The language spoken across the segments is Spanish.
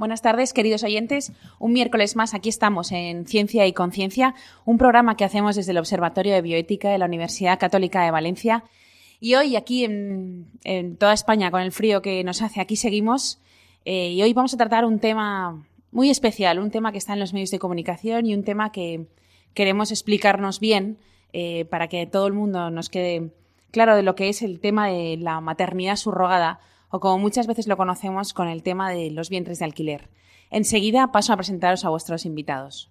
Buenas tardes, queridos oyentes. Un miércoles más aquí estamos en Ciencia y Conciencia, un programa que hacemos desde el Observatorio de Bioética de la Universidad Católica de Valencia. Y hoy aquí en, toda España, con el frío que nos hace, aquí seguimos. Eh, y hoy vamos a tratar un tema muy especial, un tema que está en los medios de comunicación y un tema que queremos explicarnos bien eh, para que todo el mundo nos quede claro de lo que es el tema de la maternidad subrogada o como muchas veces lo conocemos con el tema de los vientres de alquiler. Enseguida paso a presentaros a vuestros invitados.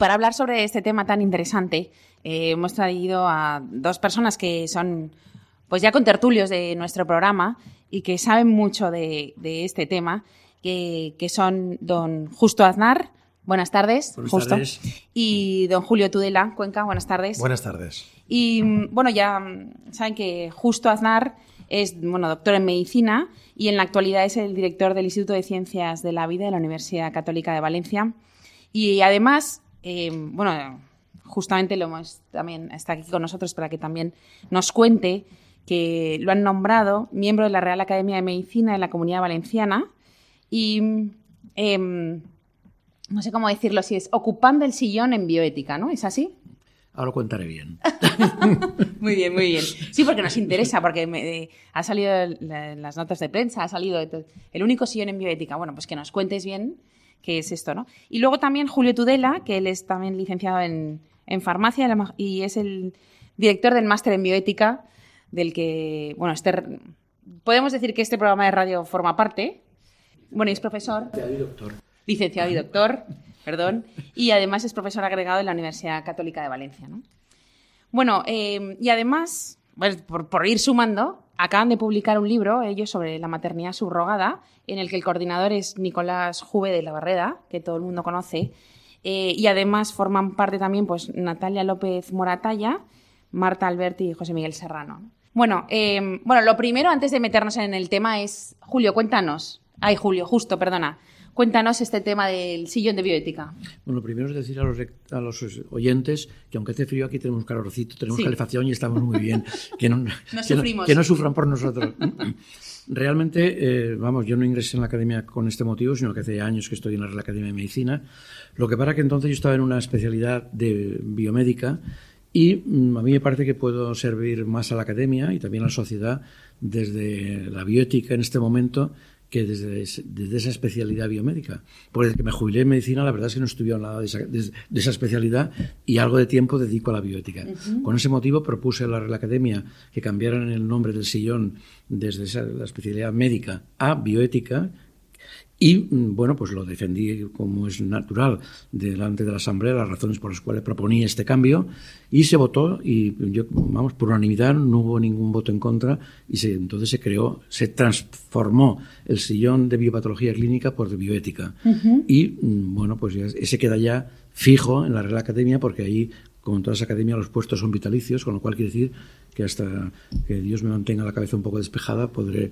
Para hablar sobre este tema tan interesante, eh, hemos traído a dos personas que son pues ya contertulios de nuestro programa y que saben mucho de, este tema, que, son don Justo Aznar, buenas tardes, buenas Justo, tardes. y don Julio Tudela, Cuenca, buenas tardes. Buenas tardes. Y bueno, ya saben que Justo Aznar es bueno, doctor en medicina y en la actualidad es el director del Instituto de Ciencias de la Vida de la Universidad Católica de Valencia. Y además eh, bueno, justamente lo hemos también está aquí con nosotros para que también nos cuente que lo han nombrado miembro de la Real Academia de Medicina de la Comunidad Valenciana y em, no sé cómo decirlo, si es ocupando el sillón en bioética, ¿no? ¿Es así? Ahora lo contaré bien. muy bien, muy bien. Sí, porque nos interesa, porque me, ha salido en las notas de prensa, ha salido el único sillón en bioética. Bueno, pues que nos cuentes bien que es esto, ¿no? Y luego también Julio Tudela, que él es también licenciado en, farmacia y es el director del máster en bioética, del que, bueno, este, podemos decir que este programa de radio forma parte. Bueno, y es profesor. Licenciado y doctor. Licenciado y doctor, perdón. Y además es profesor agregado en la Universidad Católica de Valencia, ¿no? Bueno, eh, y además, por ir sumando, acaban de publicar un libro, ellos, sobre la maternidad subrogada, en el que el coordinador es Nicolás Juve de la Barreda, que todo el mundo conoce, eh, y además forman parte también pues, Natalia López Moratalla, Marta Alberti y José Miguel Serrano. Bueno, em, bueno, lo primero, antes de meternos en el tema, es, Julio, cuéntanos. Ay, Julio, justo, perdona. Cuéntanos este tema del sillón de bioética. Bueno, lo primero es decir a los, a los oyentes que aunque hace frío aquí tenemos calorcito, tenemos calefacción y estamos muy bien. Que no, que no, sufran por nosotros. Realmente, eh, vamos, yo no ingresé en la academia con este motivo, sino que hace años que estoy en la Real Academia de Medicina. Lo que para que entonces yo estaba en una especialidad de biomédica y mm, a mí me parece que puedo servir más a la academia y también a la sociedad desde la bioética en este momento que desde, esa especialidad biomédica. Porque desde que me jubilé en medicina, la verdad es que no estudié nada de esa, especialidad y algo de tiempo dedico a la bioética. Con ese motivo propuse a la Real Academia que cambiaran el nombre del sillón desde la especialidad médica a bioética, y mm, bueno, pues lo defendí como es natural delante de la Asamblea, las razones por las cuales proponía este cambio, y se votó, y yo, vamos, por unanimidad, no hubo ningún voto en contra, y se, entonces se creó, se transformó el sillón de biopatología clínica por de bioética. Y mm, bueno, pues ese queda ya fijo en la Real Academia porque ahí, como en todas las academias, los puestos son vitalicios, con lo cual quiere decir que hasta que Dios me mantenga la cabeza un poco despejada, podré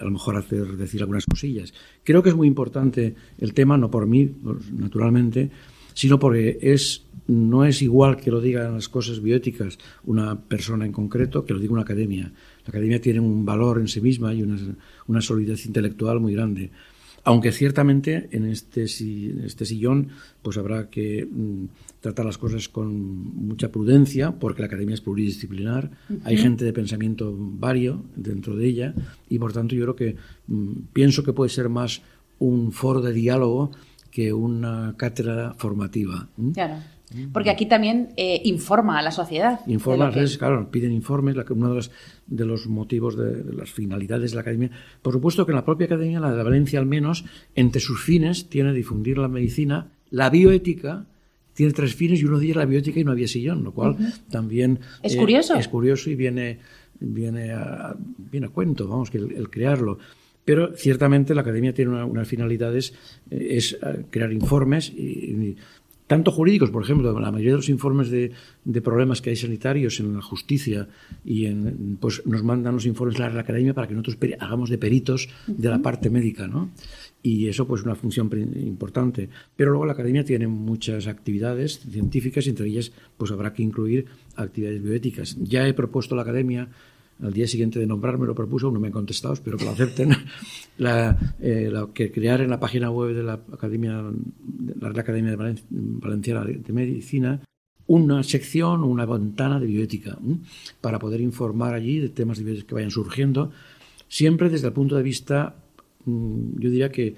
a lo mejor hacer decir algunas cosillas. Creo que es muy importante el tema, no por mí, naturalmente, sino porque es no es igual que lo digan las cosas bioéticas una persona en concreto que lo diga una academia. La academia tiene un valor en sí misma y una, una solidez intelectual muy grande. Aunque ciertamente en este, este sillón pues habrá que mm, tratar las cosas con mucha prudencia, porque la academia es pluridisciplinar, hay gente de pensamiento vario dentro de ella, y por tanto yo creo que mm, pienso que puede ser más un foro de diálogo que una cátedra formativa. Claro. Porque aquí también eh, informa a la sociedad. Informa, claro, piden informes, uno de los, de los motivos de, las finalidades de la academia. Por supuesto que en la propia academia, la de Valencia al menos, entre sus fines tiene difundir la medicina, la bioética, tiene tres fines y uno de ellos la bioética y no había sillón, lo cual también es eh, curioso. Es curioso y viene, viene, a, viene a cuento, vamos, que el, crearlo. Pero ciertamente la academia tiene unas finalidades, eh, es crear informes y tanto jurídicos, por ejemplo, la mayoría de los informes de, problemas que hay sanitarios en la justicia y en, pues nos mandan los informes a la academia para que nosotros hagamos de peritos de la parte médica, ¿no? Y eso pues es una función importante. Pero luego la academia tiene muchas actividades científicas y entre ellas pues habrá que incluir actividades bioéticas. Ya he propuesto a la academia al día siguiente de nombrarme lo propuso, no me han contestado, espero que lo acepten, eh, que crear en la página web de la Academia, la Academia de Valenciana de Medicina una sección, una ventana de bioética, para poder informar allí de temas de que vayan surgiendo, siempre desde el punto de vista, mm, yo diría que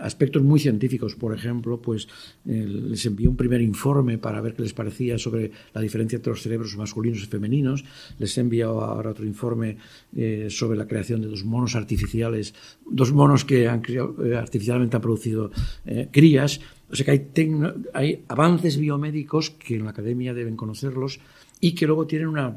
aspectos muy científicos, por ejemplo, pues eh, les envié un primer informe para ver qué les parecía sobre la diferencia entre los cerebros masculinos y femeninos. Les he enviado ahora otro informe eh, sobre la creación de dos monos artificiales, dos monos que han eh, artificialmente han producido crías. O sea que hay, hay avances biomédicos que en la academia deben conocerlos y que luego tienen una,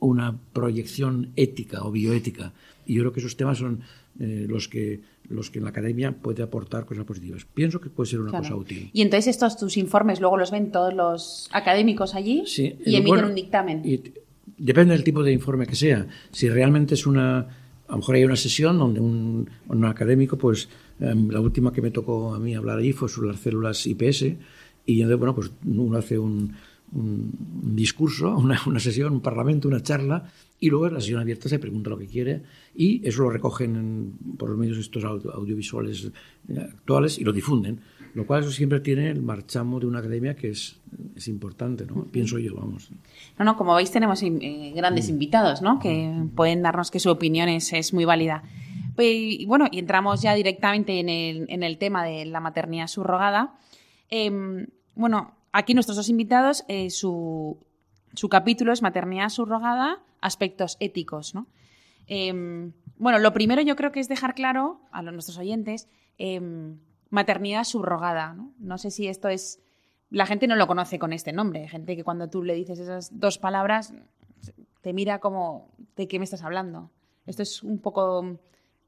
una proyección ética o bioética. Y yo creo que esos temas son los que los que en la academia puede aportar cosas positivas. Pienso que puede ser una cosa útil. Y entonces estos tus informes luego los ven todos los académicos allí y emiten un dictamen. depende del tipo de informe que sea. Si realmente es una, a lo mejor hay una sesión donde un, un académico, pues em, la última que me tocó a mí hablar allí fue sobre las células IPS y entonces, bueno, pues uno hace un, un discurso, una, una, sesión, un parlamento, una charla, y luego en la sesión abierta se pregunta lo que quiere, y eso lo recogen por los medios estos audiovisuales eh, actuales y lo difunden, lo cual eso siempre tiene el marchamo de una academia que es, es importante, ¿no? Pienso yo, vamos. No, no, como veis tenemos eh, grandes mm. invitados, ¿no? Que pueden darnos que su opinión es, es muy válida. Pues, y bueno, y entramos ya directamente en el, en el tema de la maternidad subrogada. Em, bueno, aquí nuestros dos invitados, eh, su, su, capítulo es Maternidad subrogada, aspectos éticos, ¿no? Em, bueno, lo primero yo creo que es dejar claro a los, nuestros oyentes em, maternidad subrogada, ¿no? Sé si esto es... La gente no lo conoce con este nombre. Gente que cuando tú le dices esas dos palabras te mira como, ¿de qué me estás hablando? Esto es un poco...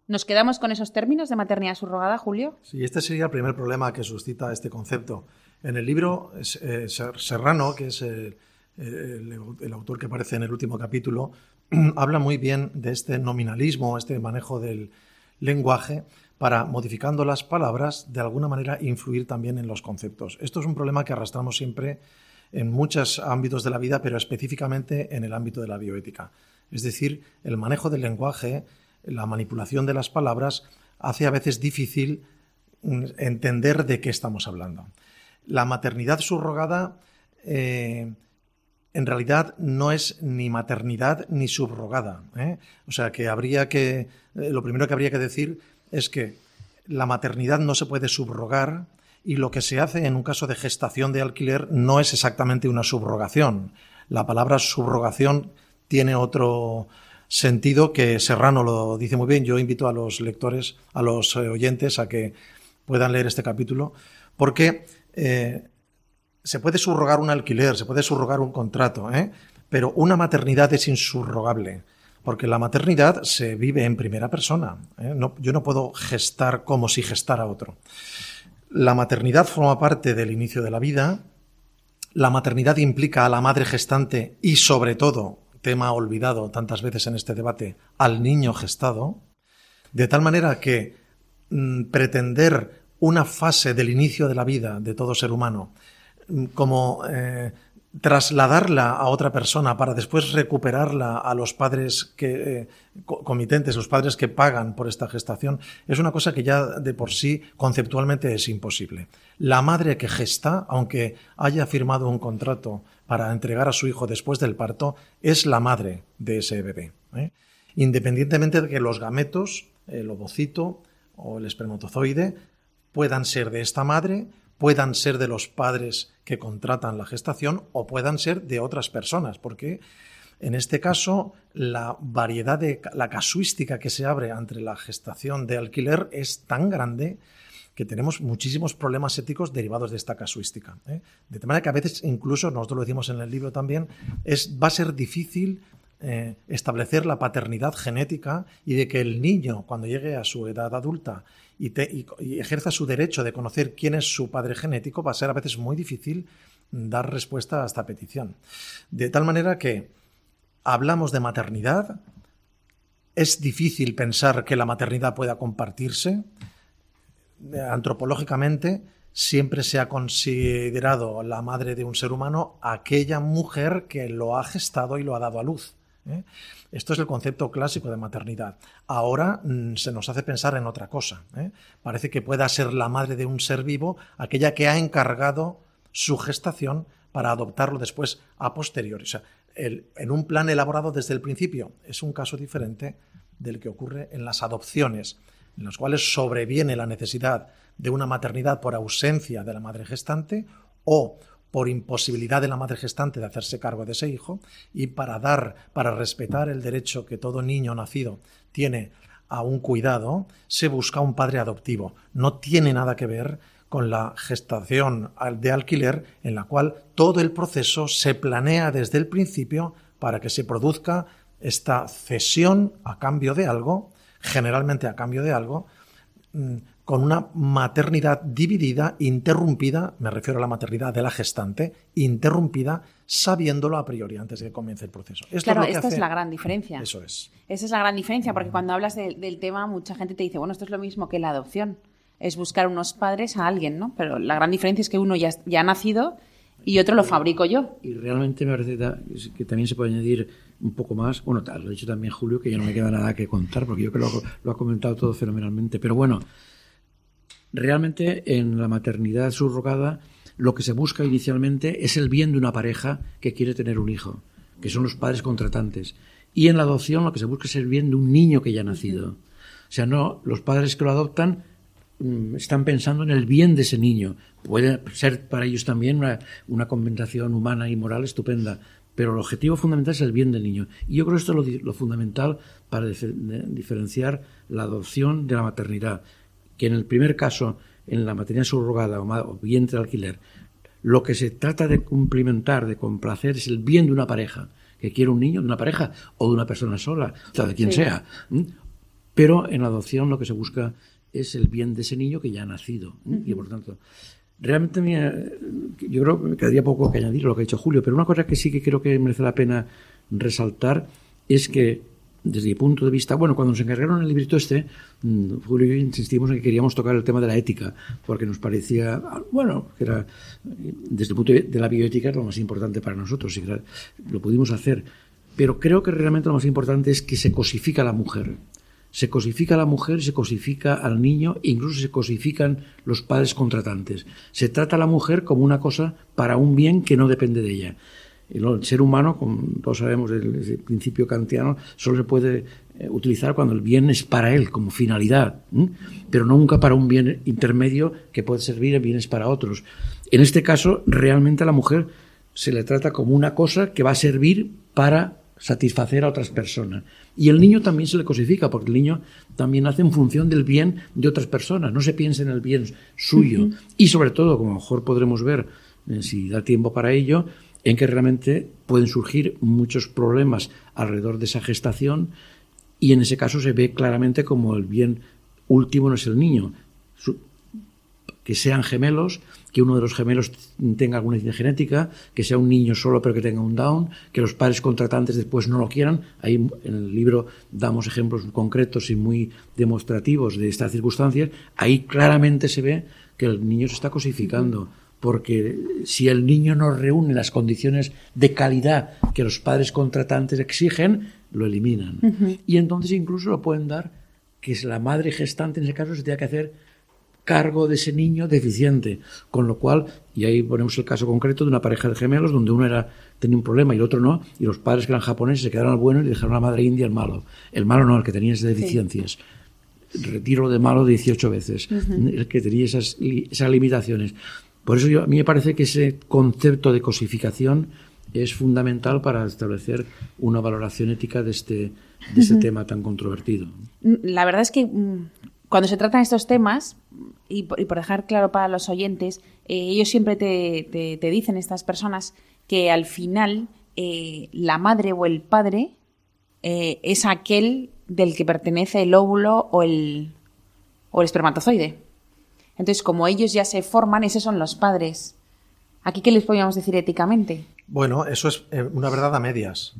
¿Nos quedamos con esos términos de maternidad subrogada, Julio? Sí, este sería el primer problema que suscita este concepto. En el libro, eh, Serrano, que es autor que aparece en el último capítulo, habla muy bien de este nominalismo, este manejo del lenguaje, para, modificando las palabras, de alguna manera influir también en los conceptos. Esto es un problema que arrastramos siempre en muchos ámbitos de la vida, pero específicamente en el ámbito de la bioética. Es decir, el manejo del lenguaje, la manipulación de las palabras, hace a veces difícil mm, entender de qué estamos hablando la maternidad subrogada eh, en realidad no es ni maternidad ni subrogada. ¿eh? O sea que habría que, eh, lo primero que habría que decir es que la maternidad no se puede subrogar y lo que se hace en un caso de gestación de alquiler no es exactamente una subrogación. La palabra subrogación tiene otro sentido que Serrano lo dice muy bien. Yo invito a los lectores, a los oyentes a que puedan leer este capítulo, porque eh, se puede subrogar un alquiler, se puede subrogar un contrato, ¿eh? pero una maternidad es insubrogable, porque la maternidad se vive en primera persona. ¿eh? yo no puedo gestar como si gestara otro. la maternidad forma parte del inicio de la vida, la maternidad implica a la madre gestante y sobre todo, tema olvidado tantas veces en este debate, al niño gestado, de tal manera que mm, pretender una fase del inicio de la vida de todo ser humano como eh, trasladarla a otra persona para después recuperarla a los padres que, eh, comitentes, los padres que pagan por esta gestación, es una cosa que ya de por sí conceptualmente es imposible. La madre que gesta, aunque haya firmado un contrato para entregar a su hijo después del parto, es la madre de ese bebé. ¿eh? Independientemente de que los gametos, el ovocito o el espermatozoide, puedan ser de esta madre puedan ser de los padres que contratan la gestación o puedan ser de otras personas, porque en este caso la variedad de la casuística que se abre entre la gestación de alquiler es tan grande que tenemos muchísimos problemas éticos derivados de esta casuística. ¿eh? De manera que a veces, incluso, nosotros lo decimos en el libro también, es, va a ser difícil eh, establecer la paternidad genética y de que el niño, cuando llegue a su edad adulta y, ejerza su derecho de conocer quién es su padre genético, va a ser a veces muy difícil dar respuesta a esta petición. De tal manera que hablamos de maternidad, es difícil pensar que la maternidad pueda compartirse. Antropológicamente, siempre se ha considerado la madre de un ser humano aquella mujer que lo ha gestado y lo ha dado a luz. ¿eh? Esto es el concepto clásico de maternidad. Ahora mm, se nos hace pensar en otra cosa. ¿eh? Parece que pueda ser la madre de un ser vivo aquella que ha encargado su gestación para adoptarlo después a posteriori. O sea, en un plan elaborado desde el principio es un caso diferente del que ocurre en las adopciones, en las cuales sobreviene la necesidad de una maternidad por ausencia de la madre gestante o por imposibilidad de la madre gestante de hacerse cargo de ese hijo y para dar, para respetar el derecho que todo niño nacido tiene a un cuidado, se busca un padre adoptivo. No tiene nada que ver con la gestación de alquiler en la cual todo el proceso se planea desde el principio para que se produzca esta cesión a cambio de algo, generalmente a cambio de algo, mm, con una maternidad dividida, interrumpida, me refiero a la maternidad de la gestante, interrumpida, sabiéndolo a priori antes de que comience el proceso. claro, esta es la gran diferencia. Eso es. Esa es la gran diferencia, porque cuando hablas del tema, mucha gente te dice, bueno, esto es lo mismo que la adopción, es buscar unos padres a alguien, ¿no? Pero la gran diferencia es que uno ya, ya ha nacido y otro lo fabrico yo. Y realmente me parece que también se puede añadir un poco más, bueno, lo ha dicho también Julio, que ya no me queda nada que contar, porque yo creo que lo ha comentado todo fenomenalmente, pero bueno realmente en la maternidad subrogada lo que se busca inicialmente es el bien de una pareja que quiere tener un hijo, que son los padres contratantes. Y en la adopción lo que se busca es el bien de un niño que ya ha nacido. O sea, no, los padres que lo adoptan mm, están pensando en el bien de ese niño. Puede ser para ellos también una, una compensación humana y moral estupenda, pero el objetivo fundamental es el bien del niño. Y yo creo que esto es lo, lo fundamental para diferenciar la adopción de la maternidad que en el primer caso, en la materia subrogada o vientre de alquiler, lo que se trata de cumplimentar, de complacer, es el bien de una pareja, que quiere un niño, de una pareja o de una persona sola, o sea, de quien sea. Pero en la adopción lo que se busca es el bien de ese niño que ya ha nacido. Y por tanto, realmente yo creo que me quedaría poco que añadir lo que ha dicho Julio, pero una cosa que sí que creo que merece la pena resaltar es que desde mi punto de vista, bueno, cuando nos encargaron el librito este, mm, Julio y yo insistimos en que queríamos tocar el tema de la ética, porque nos parecía, bueno, que era, desde el punto de la bioética, lo más importante para nosotros, y lo pudimos hacer. Pero creo que realmente lo más importante es que se cosifica a la mujer. Se cosifica a la mujer, se cosifica al niño, incluso se cosifican los padres contratantes. Se trata a la mujer como una cosa para un bien que no depende de ella. El ser humano, como todos sabemos del principio kantiano, solo se puede eh, utilizar cuando el bien es para él, como finalidad, pero nunca para un bien intermedio que puede servir en bienes para otros. En este caso, realmente a la mujer se le trata como una cosa que va a servir para satisfacer a otras personas. Y el niño también se le cosifica, porque el niño también hace en función del bien de otras personas, no se piensa en el bien suyo. Y sobre todo, como mejor podremos ver, eh, si da tiempo para ello, en que realmente pueden surgir muchos problemas alrededor de esa gestación y en ese caso se ve claramente como el bien último no es el niño. que sean gemelos, que uno de los gemelos tenga alguna genética, que sea un niño solo pero que tenga un Down, que los padres contratantes después no lo quieran. Ahí en el libro damos ejemplos concretos y muy demostrativos de estas circunstancias. Ahí claramente se ve que el niño se está cosificando porque si el niño no reúne las condiciones de calidad que los padres contratantes exigen, lo eliminan. Y entonces incluso lo pueden dar que es la madre gestante en ese caso se tiene que hacer cargo de ese niño deficiente. Con lo cual, y ahí ponemos el caso concreto de una pareja de gemelos donde uno era, tenía un problema y el otro no, y los padres que eran japoneses se quedaron al bueno y dejaron a la madre india al malo. El malo no, el que tenía esas deficiencias. Retiro de malo 18 veces, el que tenía esas, esas limitaciones. Por eso yo, a mí me parece que ese concepto de cosificación es fundamental para establecer una valoración ética de este, de este tema tan controvertido. La verdad es que mm, cuando se tratan estos temas, y por, dejar claro para los oyentes, eh, ellos siempre te, dicen, estas personas, que al final eh, la madre o el padre eh, es aquel del que pertenece el óvulo o el, o el espermatozoide. Entonces, como ellos ya se forman, esos son los padres. ¿Aquí qué les podríamos decir éticamente? Bueno, eso es eh, una verdad a medias.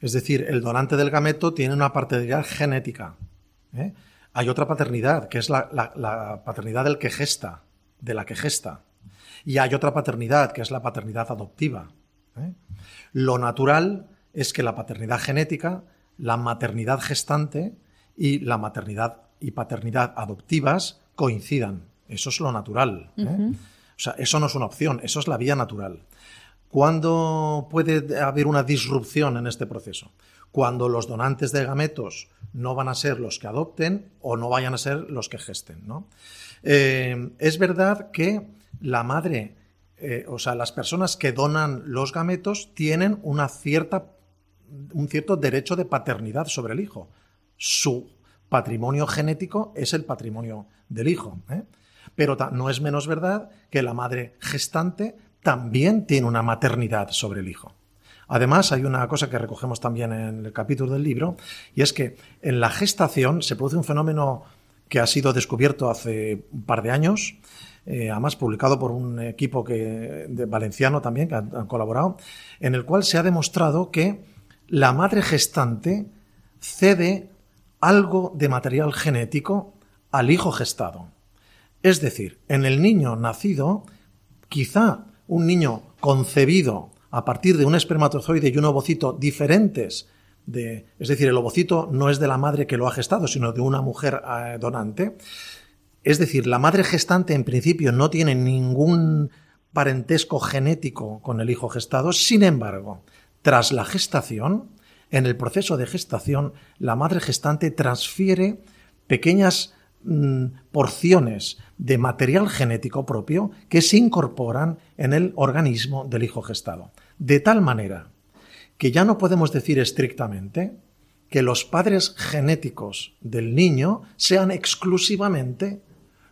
Es decir, el donante del gameto tiene una paternidad genética. ¿eh? Hay otra paternidad, que es la, paternidad del que gesta, de la que gesta. Y hay otra paternidad, que es la paternidad adoptiva. ¿eh? Lo natural es que la paternidad genética, la maternidad gestante y la maternidad y paternidad adoptivas coincidan. Eso es lo natural. O sea, eso no es una opción, eso es la vía natural. ¿Cuándo puede haber una disrupción en este proceso? Cuando los donantes de gametos no van a ser los que adopten o no vayan a ser los que gesten. ¿no? Eh, es verdad que la madre, eh, o sea, las personas que donan los gametos tienen una cierta, un cierto derecho de paternidad sobre el hijo. Su patrimonio genético es el patrimonio del hijo. ¿eh? Pero no es menos verdad que la madre gestante también tiene una maternidad sobre el hijo. Además, hay una cosa que recogemos también en el capítulo del libro, y es que en la gestación se produce un fenómeno que ha sido descubierto hace un par de años, eh, además publicado por un equipo que, de valenciano también, que han, colaborado, en el cual se ha demostrado que la madre gestante cede algo de material genético al hijo gestado. Es decir, en el niño nacido, quizá un niño concebido a partir de un espermatozoide y un ovocito diferentes, de, es decir, el ovocito no es de la madre que lo ha gestado, sino de una mujer eh, donante. Es decir, la madre gestante en principio no tiene ningún parentesco genético con el hijo gestado, sin embargo, tras la gestación, en el proceso de gestación, la madre gestante transfiere pequeñas Mm, porciones de material genético propio que se incorporan en el organismo del hijo gestado. De tal manera que ya no podemos decir estrictamente que los padres genéticos del niño sean exclusivamente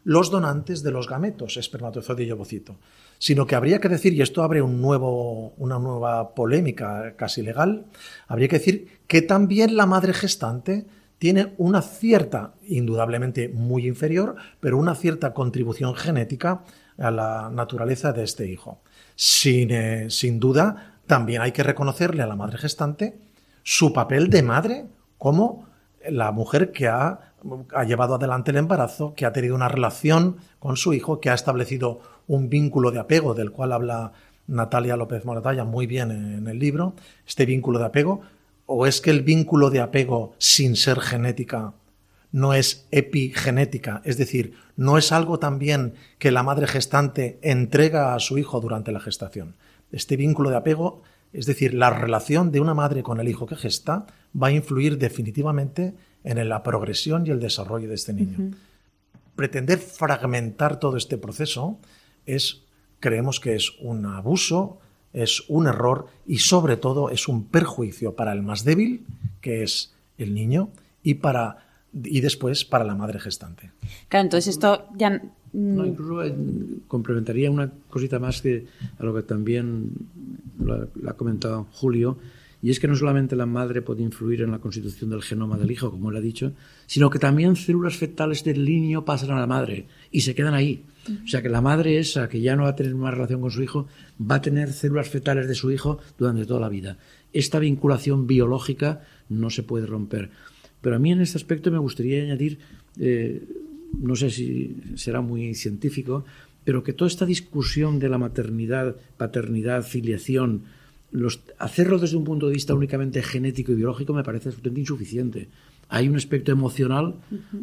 los donantes de los gametos, espermatozoide y ovocito, sino que habría que decir, y esto abre un nuevo, una nueva polémica casi legal, habría que decir que también la madre gestante tiene una cierta, indudablemente muy inferior, pero una cierta contribución genética a la naturaleza de este hijo. Sin, eh, sin duda, también hay que reconocerle a la madre gestante su papel de madre como la mujer que ha, ha, llevado adelante el embarazo, que ha tenido una relación con su hijo, que ha establecido un vínculo de apego del cual habla Natalia López Moratalla muy bien en el libro. Este vínculo de apego ¿O es que el vínculo de apego sin ser genética no es epigenética? Es decir, no es algo también que la madre gestante entrega a su hijo durante la gestación. Este vínculo de apego, es decir, la relación de una madre con el hijo que gesta, va a influir definitivamente en la progresión y el desarrollo de este niño. Pretender fragmentar todo este proceso es, creemos que es un abuso, es un error y sobre todo es un perjuicio para el más débil, que es el niño, y para y después para la madre gestante. Claro, entonces esto ya no, incluso eh, complementaría una cosita más que a lo que también lo, ha comentado Julio, y es que no solamente la madre puede influir en la constitución del genoma del hijo, como él ha dicho, sino que también células fetales del niño pasan a la madre y se quedan ahí. O sea que la madre esa, que ya no va a tener más relación con su hijo, va a tener células fetales de su hijo durante toda la vida. Esta vinculación biológica no se puede romper. Pero a mí en este aspecto me gustaría añadir, eh, no sé si será muy científico, pero que toda esta discusión de la maternidad, paternidad, filiación, hacerlo desde un punto de vista únicamente genético y biológico me parece absolutamente insuficiente. Hay un aspecto emocional,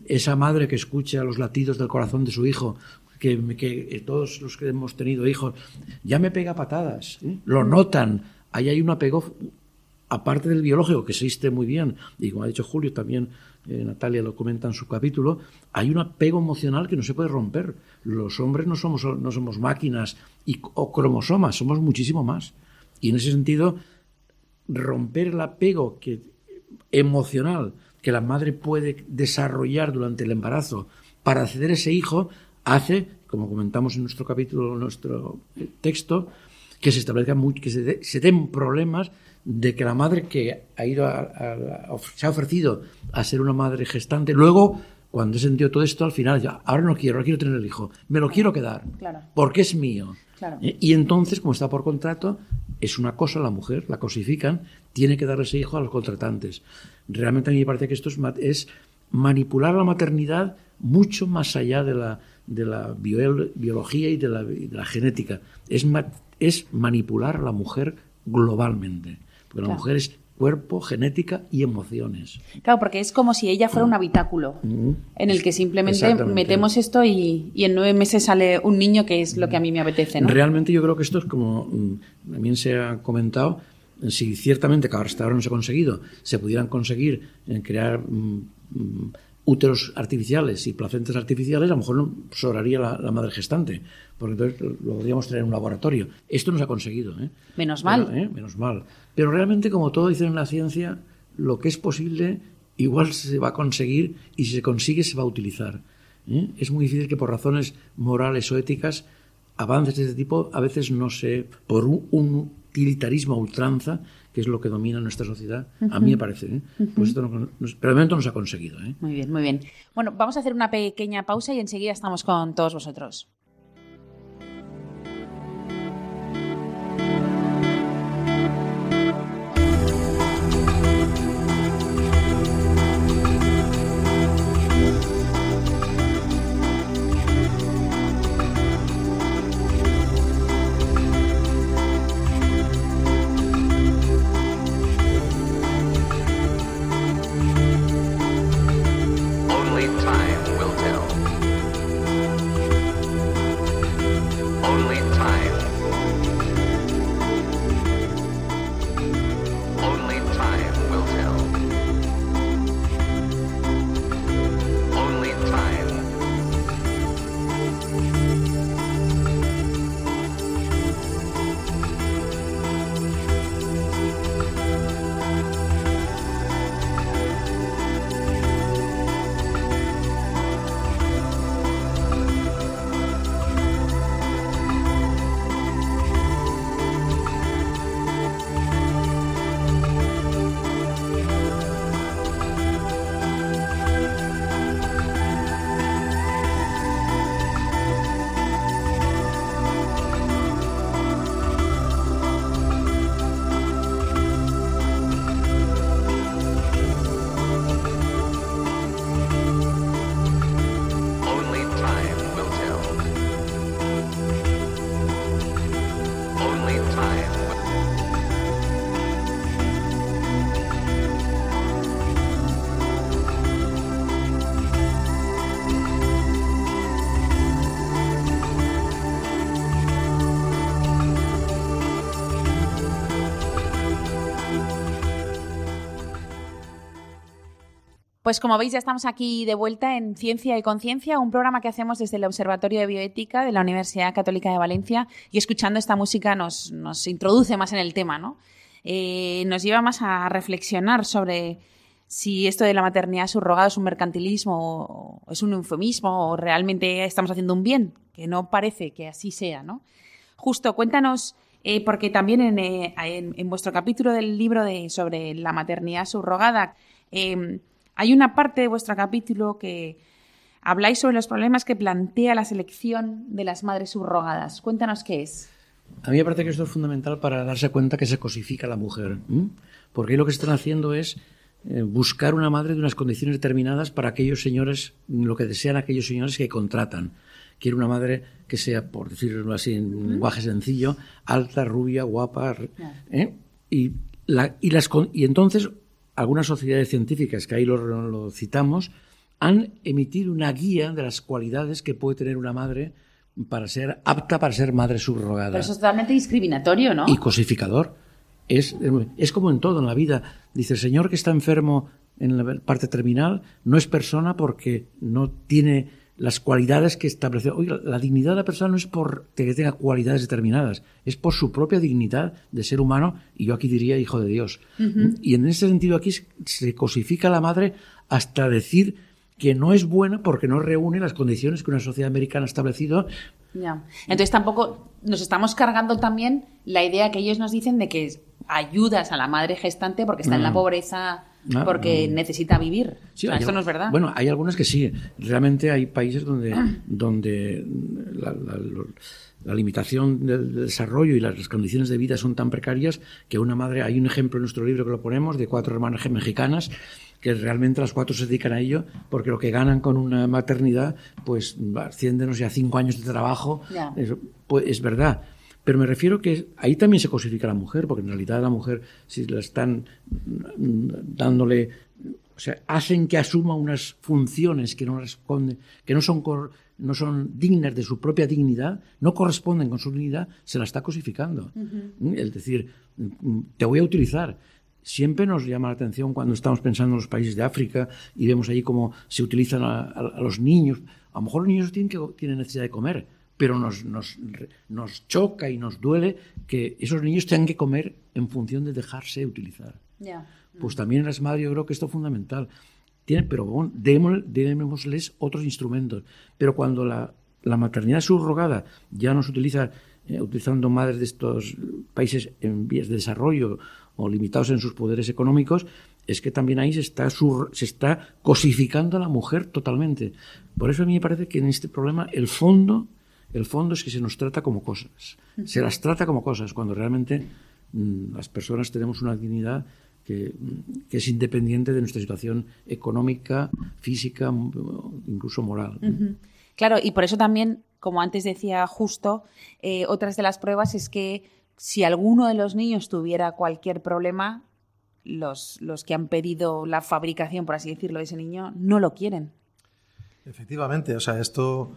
esa madre que escucha los latidos del corazón de su hijo, que, que todos los que hemos tenido hijos, ya me pega patadas, ¿eh? lo notan, ahí hay un apego, aparte del biológico, que existe muy bien, y como ha dicho Julio también, eh, Natalia lo comenta en su capítulo, hay un apego emocional que no se puede romper. Los hombres no somos, no somos máquinas y, o cromosomas, somos muchísimo más. Y en ese sentido, romper el apego que, emocional que la madre puede desarrollar durante el embarazo para acceder a ese hijo hace, como comentamos en nuestro capítulo, en nuestro eh, texto, que se establezcan que se, den problemas de que la madre que ha ido se ha ofrecido a ser una madre gestante, luego cuando he sentido todo esto, al final ya, ahora no quiero, ahora quiero tener el hijo, me lo quiero quedar, porque es mío. Eh, y entonces, como está por contrato, es una cosa la mujer, la cosifican, tiene que dar ese hijo a los contratantes. Realmente a mí me parece que esto es, manipular la maternidad mucho más allá de la, de la biología y de la, genética. Es, es manipular a la mujer globalmente. Porque la mujer es cuerpo, genética y emociones. Claro, porque es como si ella fuera un habitáculo mm. en el que simplemente metemos esto y, en nueve meses sale un niño que es lo que a mí me apetece. ¿no? Realmente yo creo que esto es como mm, también se ha comentado, si ciertamente, que hasta ahora no se ha conseguido, se pudieran conseguir en crear mm, úteros artificiales y placentas artificiales, a lo mejor no sobraría la, madre gestante, porque entonces lo podríamos tener en un laboratorio. Esto no se ha conseguido. ¿eh? Menos mal. ¿eh? Menos mal. Pero realmente, como todo dice en la ciencia, lo que es posible igual se va a conseguir y si se consigue se va a utilizar. ¿eh? Es muy difícil que por razones morales o éticas avances de este tipo a veces no se, por un, utilitarismo a ultranza, que es lo que domina nuestra sociedad, a mí me parece. ¿eh? pues esto pero de momento no se ha conseguido. ¿eh? Muy bien, muy bien. Bueno, vamos a hacer una pequeña pausa y enseguida estamos con todos vosotros. Pues como veis ya estamos aquí de vuelta en Ciencia y Conciencia, un programa que hacemos desde el Observatorio de Bioética de la Universidad Católica de Valencia y escuchando esta música nos, introduce más en el tema, ¿no? Eh, nos lleva más a reflexionar sobre si esto de la maternidad subrogada es un mercantilismo o es un eufemismo o realmente estamos haciendo un bien, que no parece que así sea, ¿no? Justo, cuéntanos Eh, porque también en, vuestro capítulo del libro de, sobre la maternidad subrogada, hay una parte de vuestro capítulo que habláis sobre los problemas que plantea la selección de las madres subrogadas. Cuéntanos qué es. A mí me parece que esto es fundamental para darse cuenta que se cosifica la mujer. Porque lo que están haciendo es eh, buscar una madre de unas condiciones determinadas para aquellos señores, lo que desean aquellos señores que contratan. Quiere una madre que sea, por decirlo así, en un lenguaje sencillo, alta, rubia, guapa. ¿eh? Y, la, y, las, y entonces algunas sociedades científicas, que ahí lo, citamos, han emitido una guía de las cualidades que puede tener una madre para ser apta para ser madre subrogada. Pero eso es totalmente discriminatorio, ¿no? Y cosificador. Es, es como en todo en la vida. Dice, el señor que está enfermo en la parte terminal no es persona porque no tiene las cualidades que establece. Oiga, la dignidad de la persona no es por que tenga cualidades determinadas, es por su propia dignidad de ser humano, y yo aquí diría hijo de Dios. Y en ese sentido aquí se cosifica a la madre hasta decir que no es buena porque no reúne las condiciones que una sociedad americana ha establecido. Ya. Entonces tampoco nos estamos cargando también la idea que ellos nos dicen de que ayudas a la madre gestante porque está en la mm. pobreza Ah, porque necesita vivir. eso no es verdad. Bueno, hay algunas que sí. Realmente hay países donde, donde la, limitación del desarrollo y las condiciones de vida son tan precarias que una madre, hay un ejemplo en nuestro libro que lo ponemos de cuatro hermanas mexicanas que realmente las cuatro se dedican a ello porque lo que ganan con una maternidad pues ascienden ya cinco años de trabajo. pues, es verdad pero me refiero que ahí también se cosifica a la mujer, porque en realidad la mujer, si la están dándole, o sea, hacen que asuma unas funciones que no responden, que no son, no son dignas de su propia dignidad, no corresponden con su dignidad, se la está cosificando. Es decir, te voy a utilizar. Siempre nos llama la atención cuando estamos pensando en los países de África y vemos allí cómo se utilizan a, los niños. A lo mejor los niños tienen, que, tienen necesidad de comer, pero nos, nos, nos, choca y nos duele que esos niños tengan que comer en función de dejarse utilizar. Pues también las madres yo creo que esto es fundamental. Tiene, pero bueno, démosles otros instrumentos. Pero cuando la, la maternidad subrogada ya no se utiliza eh, utilizando madres de estos países en vías de desarrollo o limitados en sus poderes económicos, es que también ahí se está, se está cosificando a la mujer totalmente. Por eso a mí me parece que en este problema el fondo el fondo es que se nos trata como cosas. Se las trata como cosas, cuando realmente mm, las personas tenemos una dignidad que, mm, es independiente de nuestra situación económica, física, incluso moral. Claro, y por eso también, como antes decía justo, eh, otras de las pruebas es que si alguno de los niños tuviera cualquier problema, los, los que han pedido la fabricación, por así decirlo, de ese niño, no lo quieren. Efectivamente, o sea, esto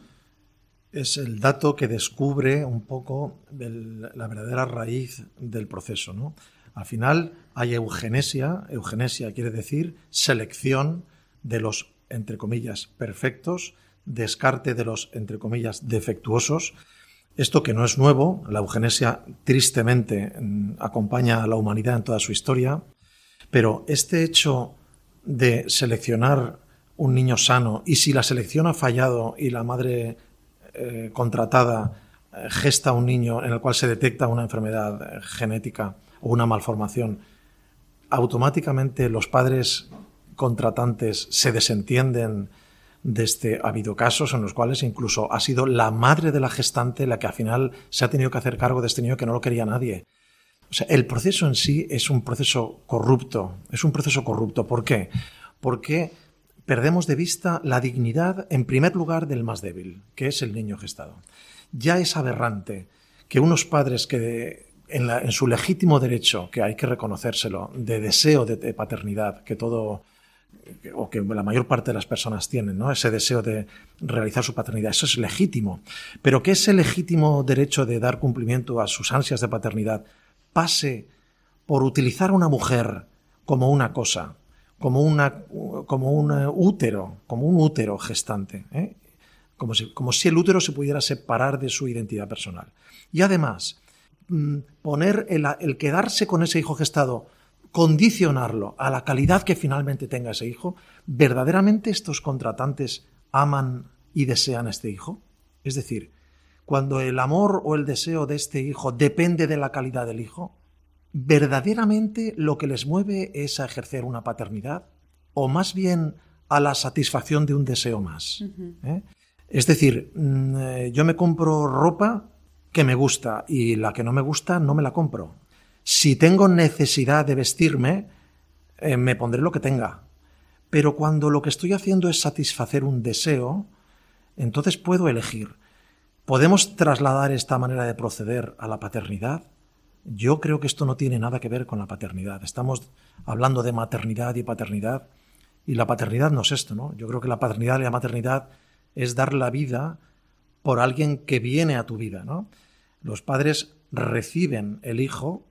es el dato que descubre un poco la verdadera raíz del proceso. ¿no? Al final hay eugenesia, eugenesia quiere decir selección de los, entre comillas, perfectos, descarte de los, entre comillas, defectuosos. Esto que no es nuevo, la eugenesia tristemente mm, acompaña a la humanidad en toda su historia, pero este hecho de seleccionar un niño sano y si la selección ha fallado y la madre eh, contratada eh, gesta un niño en el cual se detecta una enfermedad eh, genética o una malformación, automáticamente los padres contratantes se desentienden de este. Ha habido casos en los cuales incluso ha sido la madre de la gestante la que al final se ha tenido que hacer cargo de este niño que no lo quería nadie. O sea, el proceso en sí es un proceso corrupto. Es un proceso corrupto. ¿Por qué? Porque perdemos de vista la dignidad, en primer lugar, del más débil, que es el niño gestado. Ya es aberrante que unos padres que en, su legítimo derecho, que hay que reconocérselo, de deseo de, paternidad, que todo o que la mayor parte de las personas tienen, ¿no? Ese deseo de realizar su paternidad, eso es legítimo. Pero que ese legítimo derecho de dar cumplimiento a sus ansias de paternidad pase por utilizar a una mujer como una cosa, como, como un útero, como un útero gestante, ¿eh? como, si, como si el útero se pudiera separar de su identidad personal. Y además, mm, poner el, el quedarse con ese hijo gestado, condicionarlo a la calidad que finalmente tenga ese hijo, ¿verdaderamente estos contratantes aman y desean este hijo? Es decir, cuando el amor o el deseo de este hijo depende de la calidad del hijo, ¿verdaderamente lo que les mueve es a ejercer una paternidad? ¿O más bien a la satisfacción de un deseo más? ¿Eh? Es decir, mm, eh, yo me compro ropa que me gusta y la que no me gusta no me la compro. Si tengo necesidad de vestirme, eh, me pondré lo que tenga. Pero cuando lo que estoy haciendo es satisfacer un deseo, entonces puedo elegir. ¿Podemos trasladar esta manera de proceder a la paternidad? Yo creo que esto no tiene nada que ver con la paternidad. Estamos hablando de maternidad y paternidad, y la paternidad no es esto, ¿no? Yo creo que la paternidad y la maternidad es dar la vida por alguien que viene a tu vida, ¿no? Los padres reciben el hijo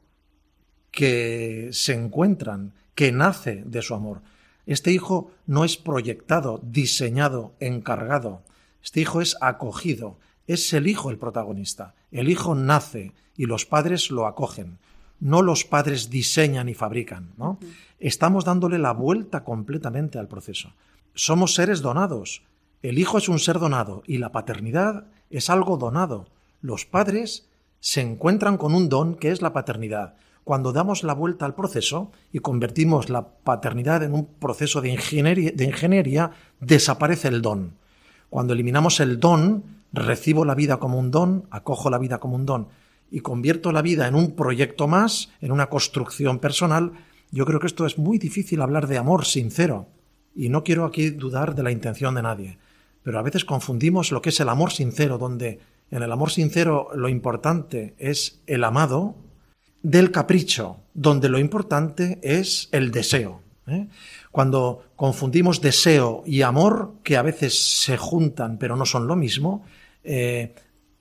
que se encuentran, que nace de su amor. Este hijo no es proyectado, diseñado, encargado. Este hijo es acogido. Es el hijo el protagonista. El hijo nace y los padres lo acogen. No los padres diseñan y fabrican. ¿no? Estamos dándole la vuelta completamente al proceso. Somos seres donados. El hijo es un ser donado y la paternidad es algo donado. Los padres se encuentran con un don que es la paternidad. Cuando damos la vuelta al proceso y convertimos la paternidad en un proceso de ingeniería, de ingeniería desaparece el don. Cuando eliminamos el don, recibo la vida como un don, acojo la vida como un don y convierto la vida en un proyecto más, en una construcción personal, yo creo que esto es muy difícil hablar de amor sincero. Y no quiero aquí dudar de la intención de nadie. Pero a veces confundimos lo que es el amor sincero, donde en el amor sincero lo importante es el amado, del capricho, donde lo importante es el deseo. ¿eh? Cuando confundimos deseo y amor, que a veces se juntan pero no son lo mismo, eh,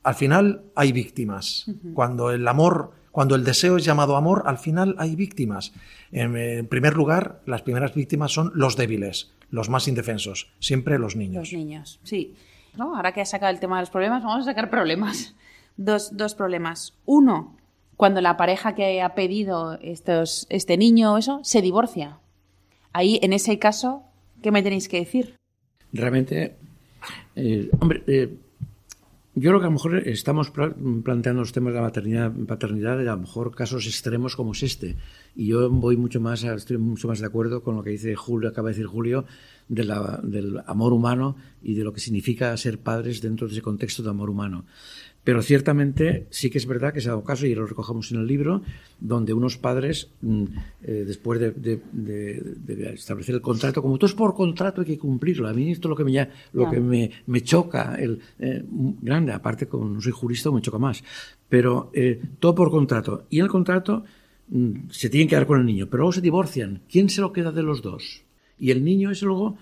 al final hay víctimas. Cuando el amor, cuando el deseo es llamado amor, al final hay víctimas. En, primer lugar, las primeras víctimas son los débiles, los más indefensos, siempre los niños. Los niños, sí. ¿No? Ahora que has sacado el tema de los problemas, vamos a sacar problemas. Dos, dos problemas. Uno, cuando la pareja que ha pedido estos, este niño o eso se divorcia. Ahí, en ese caso, ¿qué me tenéis que decir? Realmente, eh, hombre, eh, yo creo que a lo mejor estamos planteando los temas de la maternidad, paternidad, y a lo mejor casos extremos como es este. Y yo voy mucho más, estoy mucho más de acuerdo con lo que dice Julio, acaba de decir Julio, de la, del amor humano y de lo que significa ser padres dentro de ese contexto de amor humano. Pero ciertamente sí que es verdad que se ha dado caso, y lo recogemos en el libro, donde unos padres, mm, eh, después de, establecer el contrato, como todo es por contrato hay que cumplirlo. A mí esto es lo que me, lo que me, choca, el, eh, grande, aparte como no soy jurista me choca más, pero eh, todo por contrato. Y en el contrato mm, se tienen que quedar con el niño, pero luego se divorcian. ¿Quién se lo queda de los dos? Y el niño es luego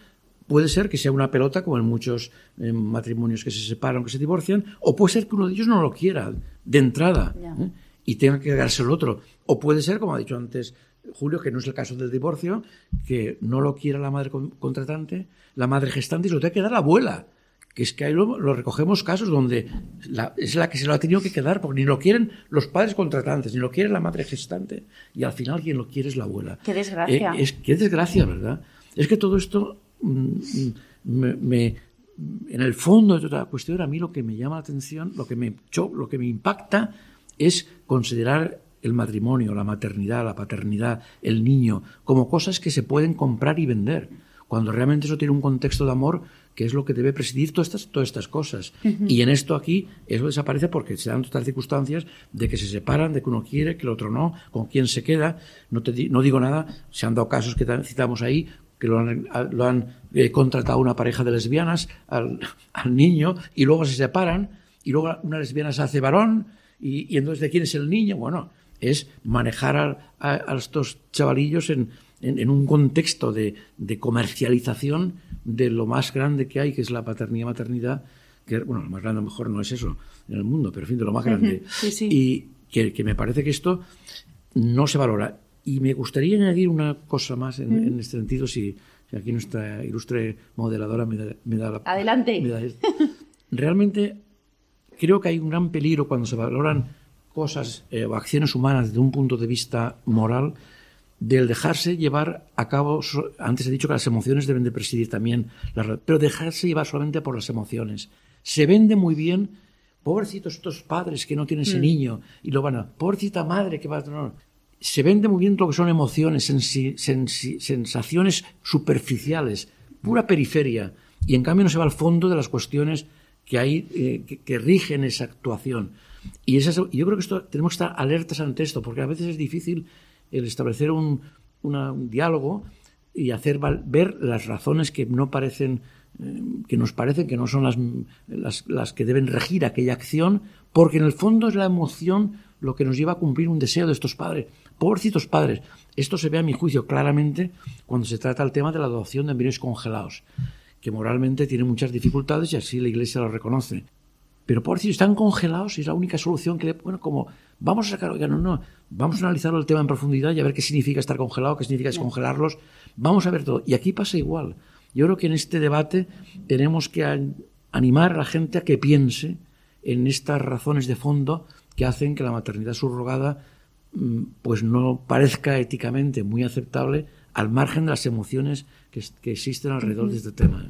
Puede ser que sea una pelota, como en muchos eh, matrimonios que se separan, que se divorcian, o puede ser que uno de ellos no lo quiera de entrada ¿eh? y tenga que quedarse el otro. O puede ser, como ha dicho antes Julio, que no es el caso del divorcio, que no lo quiera la madre contratante, la madre gestante, y se lo tenga que dar la abuela. Que es que ahí lo, recogemos casos donde es la que se lo ha tenido que quedar, porque ni lo quieren los padres contratantes, ni lo quiere la madre gestante, y al final quien lo quiere es la abuela. Qué desgracia. Eh, es, qué desgracia, ¿verdad? Es que todo esto me, en el fondo de toda la cuestión, a mí lo que me llama la atención, lo que me, lo que me impacta es considerar el matrimonio, la maternidad, la paternidad, el niño, como cosas que se pueden comprar y vender, cuando realmente eso tiene un contexto de amor que es lo que debe presidir todas estas, todas estas cosas. Y en esto aquí eso desaparece porque se dan todas circunstancias de que se separan, de que uno quiere, que el otro no, con quién se queda. No, te, no digo nada, se han dado casos que citamos ahí que lo han, eh, contratado una pareja de lesbianas al, niño y luego se separan y luego una lesbiana se hace varón y, entonces ¿de quién es el niño? Bueno, es manejar a, estos chavalillos en, un contexto de, comercialización de lo más grande que hay, que es la paternidad-maternidad, que, bueno, lo más grande a lo mejor no es eso en el mundo, pero en fin, de lo más grande. Y que, que me parece que esto no se valora. Y me gustaría añadir una cosa más en, este sentido, si, aquí nuestra ilustre modeladora me da, la... Adelante. Realmente creo que hay un gran peligro cuando se valoran cosas eh, o acciones humanas desde un punto de vista moral del dejarse llevar a cabo, antes he dicho que las emociones deben de presidir también, la, pero dejarse llevar solamente por las emociones. Se vende muy bien Pobrecitos estos padres que no tienen ese mm. niño y lo van a. Pobrecita madre que va a. Se vende muy bien lo que son emociones, sensaciones superficiales, pura periferia. Y en cambio no se va al fondo de las cuestiones que hay eh, que, rigen esa actuación. Y yo creo que tenemos que estar alertas ante esto, porque a veces es difícil el establecer un, diálogo y hacer ver las razones que no parecen eh, que nos parecen que no son las, las, que deben regir aquella acción, porque en el fondo es la emoción lo que nos lleva a cumplir un deseo de estos padres. Pobrecitos padres. Esto se ve a mi juicio claramente cuando se trata el tema de la adopción de embriones congelados, que moralmente tiene muchas dificultades y así la Iglesia lo reconoce. Pero pobrecitos, están congelados y es la única solución que, le, bueno, como vamos a sacar, no, no, vamos a analizar el tema en profundidad y a ver qué significa estar congelado, qué significa descongelarlos, vamos a ver todo. Y aquí pasa igual. Yo creo que en este debate tenemos que animar a la gente a que piense en estas razones de fondo que hacen que la maternidad subrogada mm, pues no parezca éticamente muy aceptable al margen de las emociones que, existen alrededor de este tema.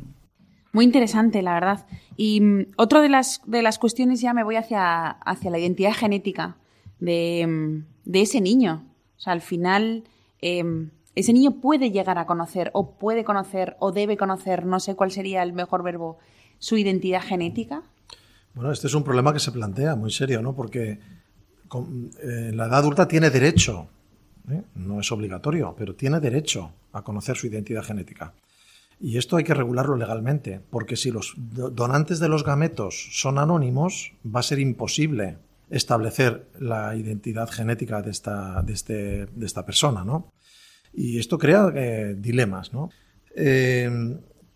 Muy interesante, la verdad. Y mm, otra de las, de las cuestiones ya me voy hacia, hacia la identidad genética de, mm, de ese niño. O sea, al final, em, ese niño puede llegar a conocer, o puede conocer, o debe conocer, no sé cuál sería el mejor verbo, su identidad genética. Bueno, este es un problema que se plantea muy serio, ¿no? Porque eh, la edad adulta tiene derecho, ¿eh? no es obligatorio, pero tiene derecho a conocer su identidad genética. Y esto hay que regularlo legalmente, porque si los donantes de los gametos son anónimos, va a ser imposible establecer la identidad genética de esta, de este, de esta persona, ¿no? Y esto crea eh, dilemas, ¿no?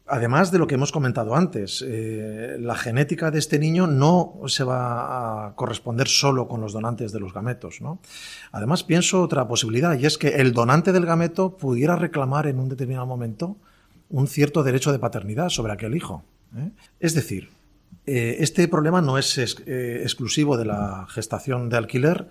Además de lo que hemos comentado antes, eh, la genética de este niño no se va a corresponder solo con los donantes de los gametos. Además, pienso otra posibilidad, y es que el donante del gameto pudiera reclamar en un determinado momento un cierto derecho de paternidad sobre aquel hijo. Es decir, eh, este problema no es eh, exclusivo de la gestación de alquiler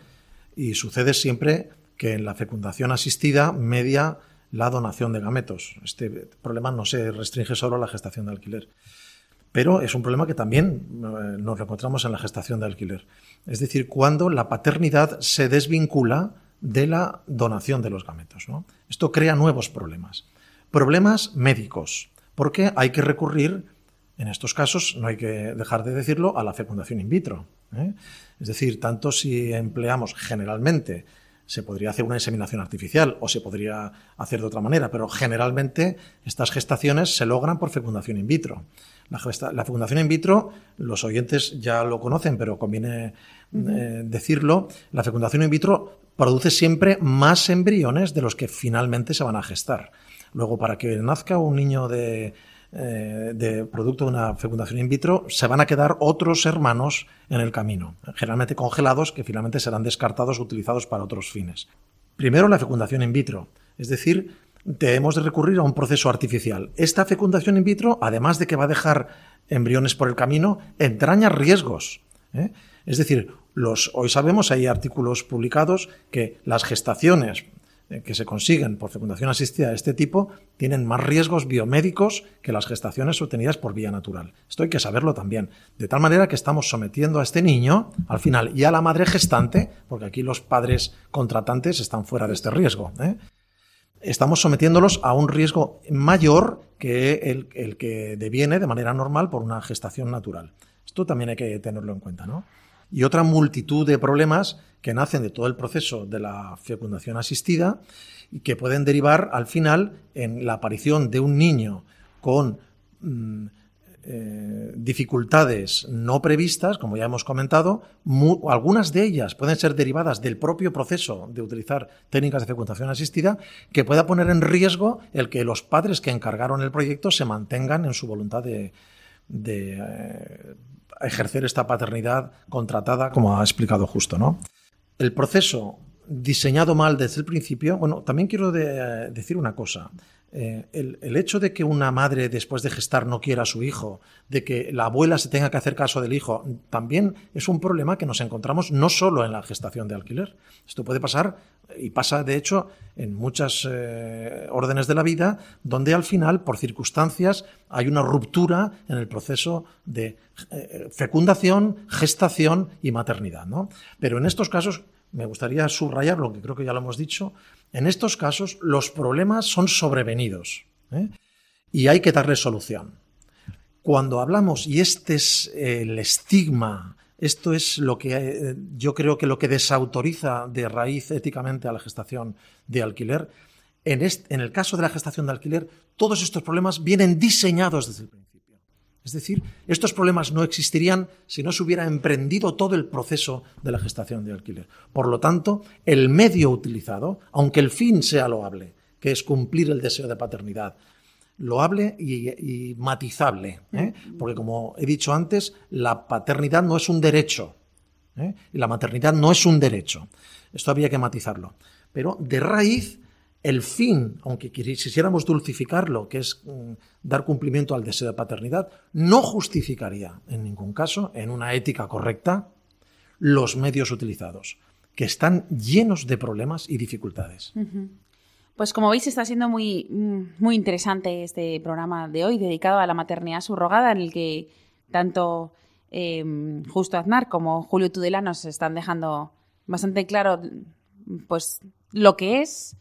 y sucede siempre que en la fecundación asistida media la donación de gametos. Este problema no se restringe solo a la gestación de alquiler. Pero es un problema que también eh, nos encontramos en la gestación de alquiler. Es decir, cuando la paternidad se desvincula de la donación de los gametos. Esto crea nuevos problemas. Problemas médicos, porque hay que recurrir en estos casos, no hay que dejar de decirlo, a la fecundación in vitro. ¿eh? Es decir, tanto si empleamos generalmente, se podría hacer una inseminación artificial o se podría hacer de otra manera, pero generalmente estas gestaciones se logran por fecundación in vitro. La, fecundación in vitro, los oyentes ya lo conocen, pero conviene eh, decirlo, la fecundación in vitro produce siempre más embriones de los que finalmente se van a gestar. Luego, para que nazca un niño de eh, de producto de una fecundación in vitro, se van a quedar otros hermanos en el camino, generalmente congelados, que finalmente serán descartados o utilizados para otros fines. Primero, la fecundación in vitro, es decir, debemos de recurrir a un proceso artificial. Esta fecundación in vitro, además de que va a dejar embriones por el camino, entraña riesgos. ¿eh? Es decir, los, hoy sabemos, hay artículos publicados que las gestaciones que se consiguen por fecundación asistida de este tipo tienen más riesgos biomédicos que las gestaciones obtenidas por vía natural. Esto hay que saberlo también. De tal manera que estamos sometiendo a este niño, al final, y a la madre gestante, porque aquí los padres contratantes están fuera de este riesgo. ¿eh? Estamos sometiéndolos a un riesgo mayor que el, el que deviene de manera normal por una gestación natural. Esto también hay que tenerlo en cuenta, ¿no? Y otra multitud de problemas que nacen de todo el proceso de la fecundación asistida y que pueden derivar al final en la aparición de un niño con mm, eh, dificultades no previstas, como ya hemos comentado, algunas de ellas pueden ser derivadas del propio proceso de utilizar técnicas de fecundación asistida, que pueda poner en riesgo el que los padres que encargaron el proyecto se mantengan en su voluntad de, eh, ejercer esta paternidad contratada, como ha explicado justo, ¿no? El proceso diseñado mal desde el principio, bueno, también quiero decir una cosa. Eh, el, hecho de que una madre después de gestar no quiera a su hijo, de que la abuela se tenga que hacer caso del hijo, también es un problema que nos encontramos no solo en la gestación de alquiler. Esto puede pasar y pasa de hecho en muchas eh, órdenes de la vida donde al final por circunstancias hay una ruptura en el proceso de eh, fecundación, gestación y maternidad. ¿no? Pero en estos casos me gustaría subrayar lo que creo que ya lo hemos dicho, en estos casos los problemas son sobrevenidos ¿eh? y hay que darles solución. Cuando hablamos, y este es el estigma, esto es lo que eh, yo creo que lo que desautoriza de raíz éticamente a la gestación de alquiler, en, en el caso de la gestación de alquiler, todos estos problemas vienen diseñados desde el principio. Es decir, estos problemas no existirían si no se hubiera emprendido todo el proceso de la gestación de alquiler. Por lo tanto, el medio utilizado, aunque el fin sea loable, que es cumplir el deseo de paternidad, loable y, matizable, ¿eh? porque como he dicho antes, la paternidad no es un derecho ¿eh? y la maternidad no es un derecho. Esto había que matizarlo. Pero de raíz el fin, aunque quisiéramos dulcificarlo, que es mm, dar cumplimiento al deseo de paternidad, no justificaría en ningún caso, en una ética correcta, los medios utilizados, que están llenos de problemas y dificultades. Pues como veis está siendo muy, mm, muy interesante este programa de hoy dedicado a la maternidad subrogada en el que tanto em, Justo Aznar como Julio Tudela nos están dejando bastante claro pues lo que es,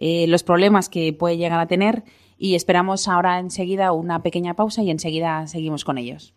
eh, los problemas que puede llegar a tener y esperamos ahora enseguida una pequeña pausa y enseguida seguimos con ellos.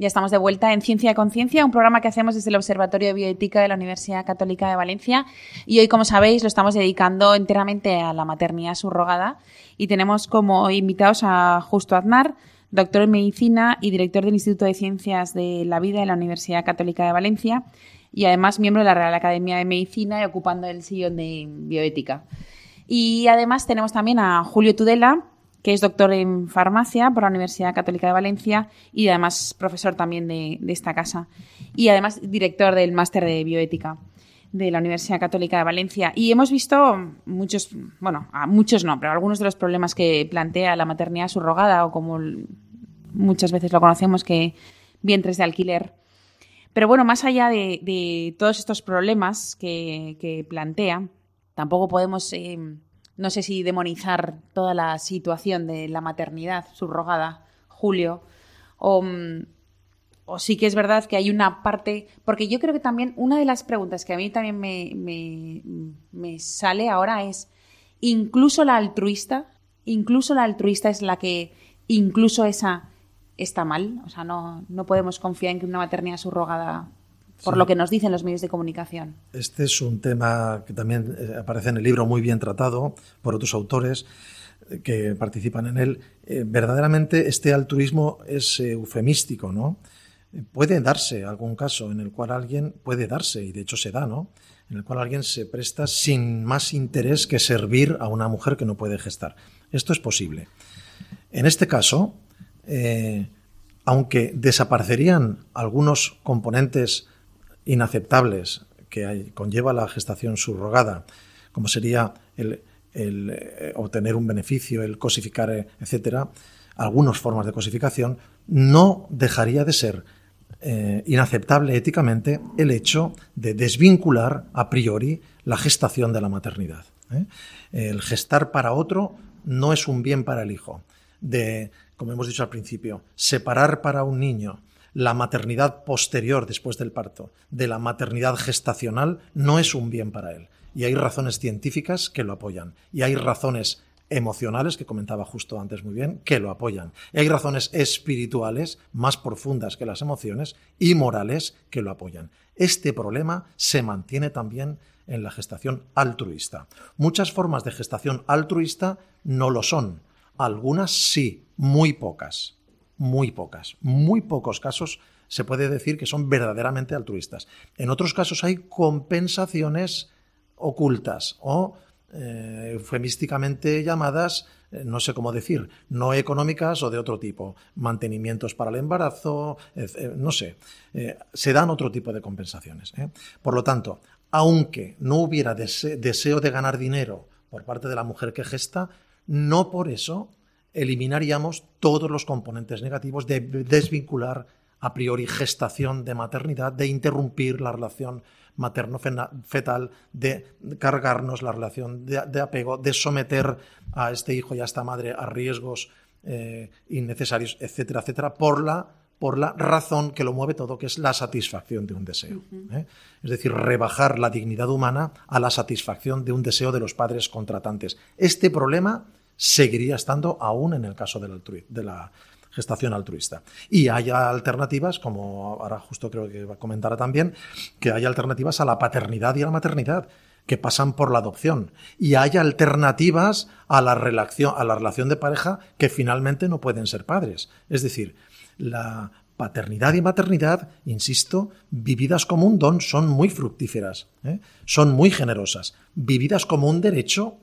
Ya estamos de vuelta en Ciencia y Conciencia, un programa que hacemos desde el Observatorio de Bioética de la Universidad Católica de Valencia. Y hoy, como sabéis, lo estamos dedicando enteramente a la maternidad subrogada. Y tenemos como invitados a Justo Aznar, doctor en medicina y director del Instituto de Ciencias de la Vida de la Universidad Católica de Valencia. Y además miembro de la Real Academia de Medicina y ocupando el sillón de bioética. Y además tenemos también a Julio Tudela, que es doctor en farmacia por la Universidad Católica de Valencia y además profesor también de, esta casa. Y además director del máster de bioética de la Universidad Católica de Valencia. Y hemos visto muchos, bueno, muchos no, pero algunos de los problemas que plantea la maternidad subrogada o como muchas veces lo conocemos que vientres de alquiler. Pero bueno, más allá de, todos estos problemas que, plantea, tampoco podemos eh, no sé si demonizar toda la situación de la maternidad subrogada, Julio, o, o sí que es verdad que hay una parte, porque yo creo que también una de las preguntas que a mí también me, me, sale ahora es, incluso la altruista, incluso la altruista es la que, incluso esa está mal, o sea, no, no podemos confiar en que una maternidad subrogada por lo que nos dicen los medios de comunicación. Este es un tema que también eh, aparece en el libro muy bien tratado por otros autores eh, que participan en él. Eh, verdaderamente este altruismo es eufemístico, ¿no? puede darse algún caso en el cual alguien puede darse, y de hecho se da, ¿no? En el cual alguien se presta sin más interés que servir a una mujer que no puede gestar. Esto es posible. En este caso, eh, aunque desaparecerían algunos componentes inaceptables que conlleva la gestación subrogada, como sería el, eh, obtener un beneficio, el cosificar, eh, etcétera, algunas formas de cosificación, no dejaría de ser eh, inaceptable éticamente el hecho de desvincular a priori la gestación de la maternidad. El gestar para otro no es un bien para el hijo. De, como hemos dicho al principio, separar para un niño la maternidad posterior después del parto de la maternidad gestacional no es un bien para él. Y hay razones científicas que lo apoyan. Y hay razones emocionales, que comentaba justo antes muy bien, que lo apoyan. Y hay razones espirituales más profundas que las emociones y morales que lo apoyan. Este problema se mantiene también en la gestación altruista. Muchas formas de gestación altruista no lo son. Algunas sí, muy pocas. Muy pocas. Muy pocos casos se puede decir que son verdaderamente altruistas. En otros casos hay compensaciones ocultas o eh, eufemísticamente llamadas, eh, no sé cómo decir, no económicas o de otro tipo, mantenimientos para el embarazo, eh, no sé, se dan otro tipo de compensaciones. Por lo tanto, aunque no hubiera deseo de ganar dinero por parte de la mujer que gesta, no por eso eliminaríamos todos los componentes negativos de desvincular a priori gestación de maternidad, de interrumpir la relación materno-fetal, de cargarnos la relación de, apego, de someter a este hijo y a esta madre a riesgos eh, innecesarios, etcétera, etcétera, por la, por la razón que lo mueve todo, que es la satisfacción de un deseo. ¿eh? Es decir, rebajar la dignidad humana a la satisfacción de un deseo de los padres contratantes. Este problema seguiría estando aún en el caso de la gestación altruista. Y haya alternativas, como ahora justo creo que comentará también, que haya alternativas a la paternidad y a la maternidad que pasan por la adopción y haya alternativas a la relación a la relación de pareja que finalmente no pueden ser padres. Es decir, la paternidad y maternidad, insisto, vividas como un don, son muy fructíferas, ¿eh? son muy generosas. Vividas como un derecho,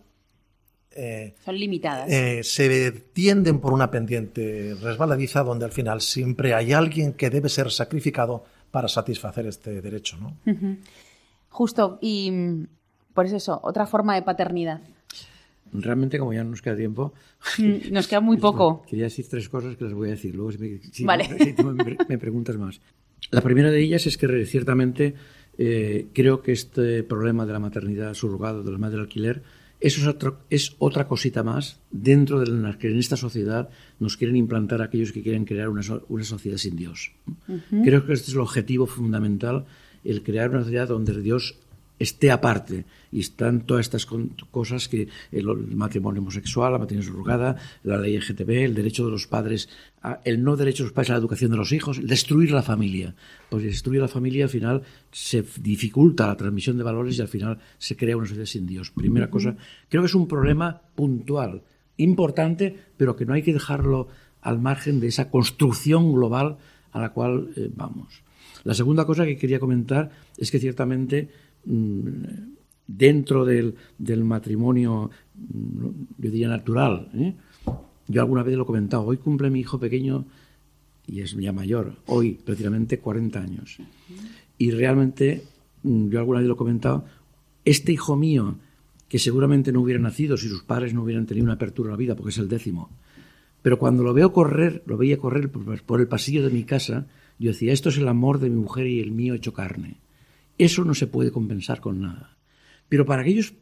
eh, Son limitadas. Eh, se tienden por una pendiente resbaladiza donde al final siempre hay alguien que debe ser sacrificado para satisfacer este derecho. ¿no? Justo, y mm, por eso, otra forma de paternidad. Realmente, como ya no nos queda tiempo. Mm, nos queda muy poco. Quería decir tres cosas que las voy a decir. Luego, si me, preguntas más. La primera de ellas es que ciertamente eh, creo que este problema de la maternidad surrogada, de la madre alquiler, eso es, otro, es otra cosita más dentro de la que en esta sociedad nos quieren implantar aquellos que quieren crear una, una sociedad sin Dios. Creo que este es el objetivo fundamental, el crear una sociedad donde Dios esté aparte y están todas estas cosas que el, matrimonio homosexual, la matrimonio surrogada, la ley LGTB, el derecho de los padres, el no derecho de los padres a la educación de los hijos, el destruir la familia. Porque destruir la familia al final se dificulta la transmisión de valores y al final se crea una sociedad sin Dios. Primera cosa, creo que es un problema puntual, importante, pero que no hay que dejarlo al margen de esa construcción global a la cual eh, vamos. La segunda cosa que quería comentar es que ciertamente dentro del, matrimonio, mm, yo diría natural. ¿eh? Yo alguna vez lo he comentado, hoy cumple mi hijo pequeño, y es ya mayor, hoy prácticamente 40 años. Y realmente, mm, yo alguna vez lo he comentado, este hijo mío, que seguramente no hubiera nacido si sus padres no hubieran tenido una apertura a la vida, porque es el décimo, pero cuando lo veo correr, lo veía correr por el pasillo de mi casa, yo decía, esto es el amor de mi mujer y el mío hecho carne. Eso no se puede compensar con nada. Pero para aquellos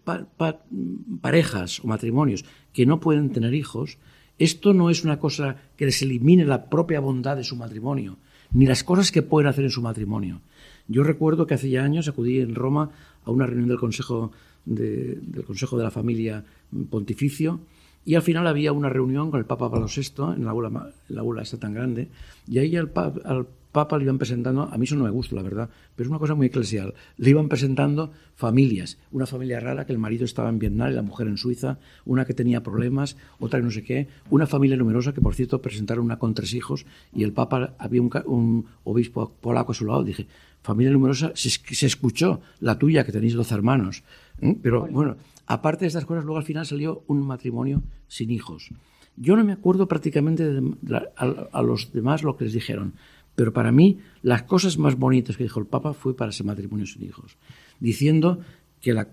parejas o matrimonios que no pueden tener hijos, esto no es una cosa que les elimine la propia bondad de su matrimonio, ni las cosas que pueden hacer en su matrimonio. Yo recuerdo que hace ya años acudí en Roma a una reunión del Consejo de, del Consejo de la Familia Pontificio y al final había una reunión con el Papa Pablo VI en la aula, la esta tan grande y ahí al, al Papa le iban presentando, a mí eso no me gusta, la verdad, pero es una cosa muy eclesial, le iban presentando familias, una familia rara que el marido estaba en Vietnam y la mujer en Suiza, una que tenía problemas, otra que no sé qué, una familia numerosa que por cierto presentaron una con tres hijos y el Papa había un, obispo polaco a su lado, dije, familia numerosa, se, se escuchó la tuya que tenéis dos hermanos, ¿eh? pero bueno, aparte de estas cosas, luego al final salió un matrimonio sin hijos. Yo no me acuerdo prácticamente a los demás lo que les dijeron, pero para mí, las cosas más bonitas que dijo el Papa fue para ese matrimonio sin hijos, diciendo que la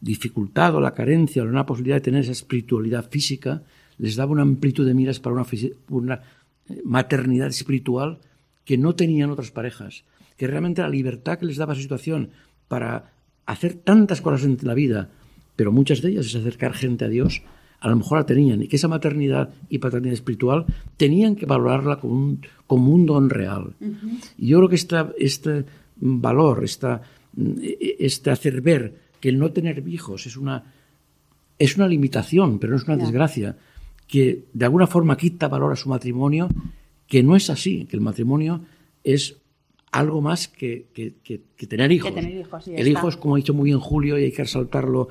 dificultad o la carencia o la posibilidad de tener esa espiritualidad física les daba una amplitud de miras para una, eh, maternidad espiritual que no tenían otras parejas, que realmente la libertad que les daba esa situación para hacer tantas cosas en la vida, pero muchas de ellas es acercar gente a Dios, a lo mejor la tenían, y que esa maternidad y paternidad espiritual tenían que valorarla como un, como un don real. Y yo creo que esta, este valor, esta, este hacer ver que el no tener hijos es una, es una limitación, pero no es una desgracia, que de alguna forma quita valor a su matrimonio, que no es así, que el matrimonio es algo más que, tener hijos. el hijo es, como ha dicho muy bien Julio, y hay que resaltarlo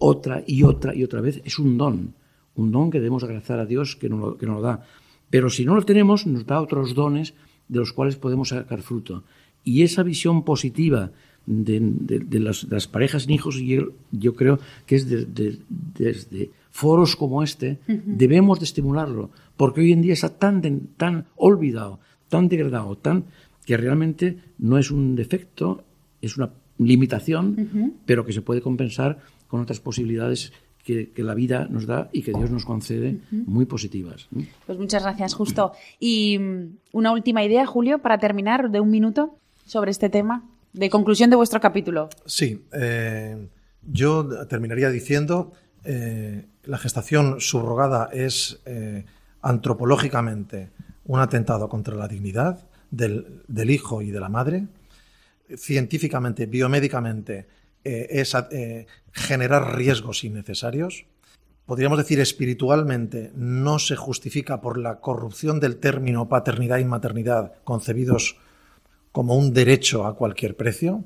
otra y otra y otra vez, es un don, un don que debemos agradecer a Dios que nos lo, que nos lo da. Pero si no lo tenemos, nos da otros dones de los cuales podemos sacar fruto. Y esa visión positiva de, las, parejas sin hijos, yo, yo creo que es desde foros como este, debemos de estimularlo, porque hoy en día está tan, tan olvidado, tan degradado, tan que realmente no es un defecto, es una limitación, pero que se puede compensar con otras posibilidades que, la vida nos da y que Dios nos concede muy positivas. Pues muchas gracias, Justo. Y mm, una última idea, Julio, para terminar de un minuto sobre este tema, de conclusión de vuestro capítulo. Sí, eh, yo terminaría diciendo eh, la gestación subrogada es eh, antropológicamente un atentado contra la dignidad del, del hijo y de la madre, científicamente, biomédicamente, eh, es eh, generar riesgos innecesarios. Podríamos decir espiritualmente no se justifica por la corrupción del término paternidad y maternidad concebidos como un derecho a cualquier precio.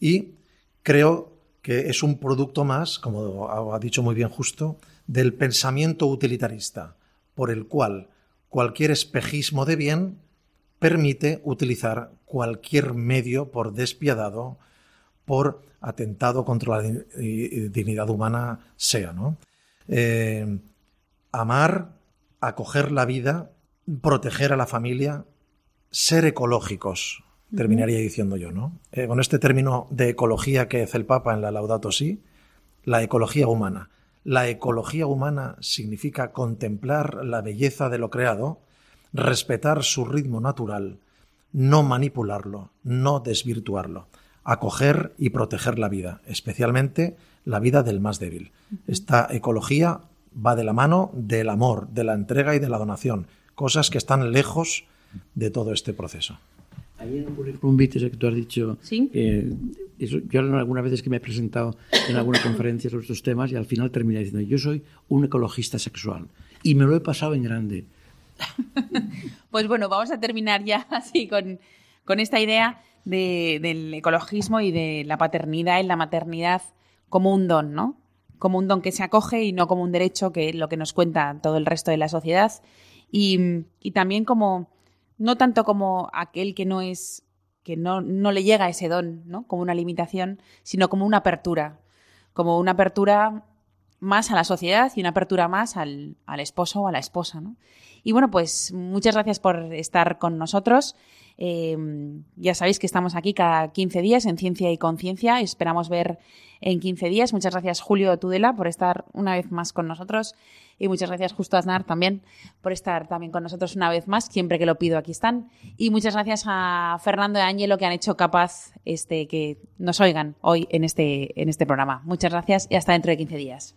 Y creo que es un producto más, como ha dicho muy bien justo, del pensamiento utilitarista, por el cual cualquier espejismo de bien permite utilizar cualquier medio, por despiadado, por atentado contra la dignidad humana sea. ¿no? Eh, amar, acoger la vida, proteger a la familia, ser ecológicos, terminaría diciendo yo. ¿no? Eh, con este término de ecología que hace el Papa en la Laudato Si, la ecología humana. La ecología humana significa contemplar la belleza de lo creado, respetar su ritmo natural, no manipularlo, no desvirtuarlo acoger y proteger la vida, especialmente la vida del más débil. Esta ecología va de la mano del amor, de la entrega y de la donación, cosas que están lejos de todo este proceso. Ahí en un que tú has dicho, ¿Sí? yo algunas veces que me he presentado en alguna conferencia sobre estos temas y al final termina diciendo, yo soy un ecologista sexual y me lo he pasado en grande. pues bueno, vamos a terminar ya así con, con esta idea del ecologismo y de la paternidad y la maternidad como un don, ¿no? Como un don que se acoge y no como un derecho, que es lo que nos cuenta todo el resto de la sociedad. Y, también como, no tanto como aquel que no es, que no, no le llega ese don, ¿no? Como una limitación, sino como una apertura. Como una apertura más a la sociedad y una apertura más al, al esposo o a la esposa, ¿no? Y bueno, pues muchas gracias por estar con nosotros. Em, ya sabéis que estamos aquí cada 15 días en Ciencia y Conciencia. Esperamos ver en 15 días. Muchas gracias, Julio Tudela, por estar una vez más con nosotros. Y muchas gracias, Justo Aznar, también por estar también con nosotros una vez más. Siempre que lo pido, aquí están. Y muchas gracias a Fernando y Ángelo que han hecho capaz este, que nos oigan hoy en este, en este programa. Muchas gracias y hasta dentro de 15 días.